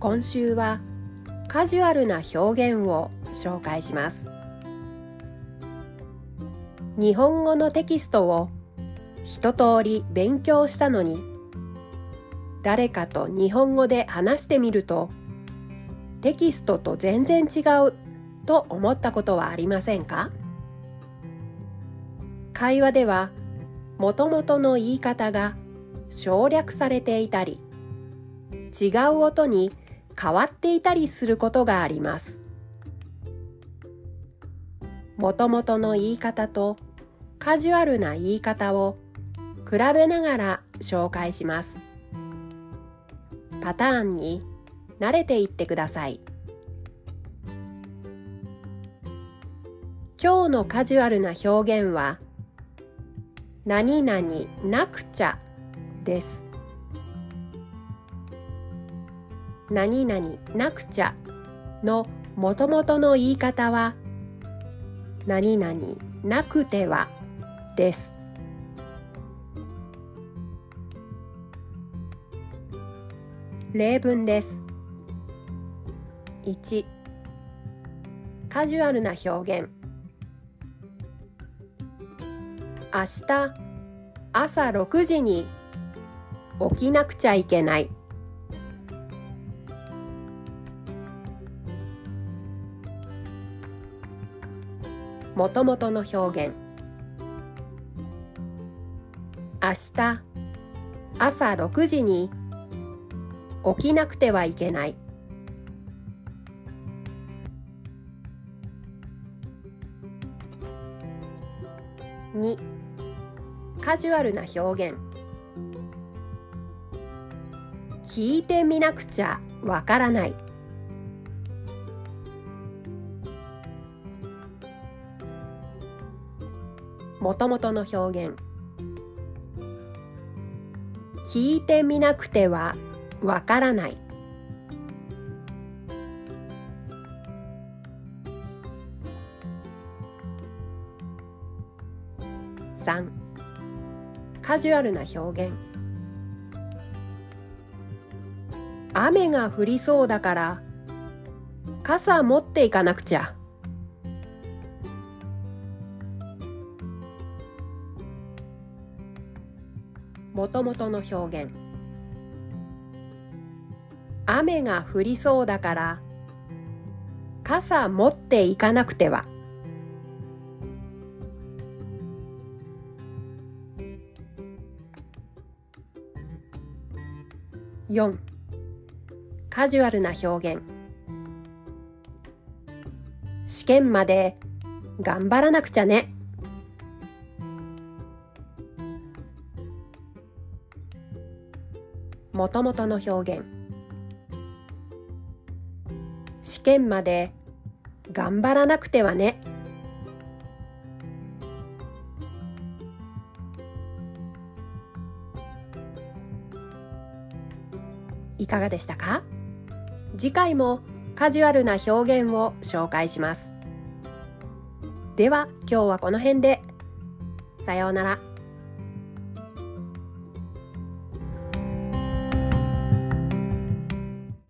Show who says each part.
Speaker 1: 今週はカジュアルな表現を紹介します。日本語のテキストを一通り勉強したのに誰かと日本語で話してみるとテキストと全然違うと思ったことはありませんか？会話ではもともとの言い方が省略されていたり違う音に変わっていたりすることがあります。もともとの言い方とカジュアルな言い方を比べながら紹介します。パターンに慣れていってください。今日のカジュアルな表現は何々なくちゃです。何々なくちゃのもともとの言い方は何々なくてはです。例文です。1カジュアルな表現。明日朝6時に起きなくちゃいけない。もともとの表現。明日朝6時に起きなくてはいけない。2カジュアルな表現。聞いてみなくちゃわからない。もともとの表現。聞いてみなくてはわからない。3カジュアルな表現。雨が降りそうだから傘持っていかなくちゃ。もともとの表現。雨が降りそうだから傘持っていかなくては。4カジュアルな表現。試験まで頑張らなくちゃね。もともとの表現。試験まで頑張らなくてはね。いかがでしたか？次回もカジュアルな表現を紹介します。では今日はこの辺で。さようなら。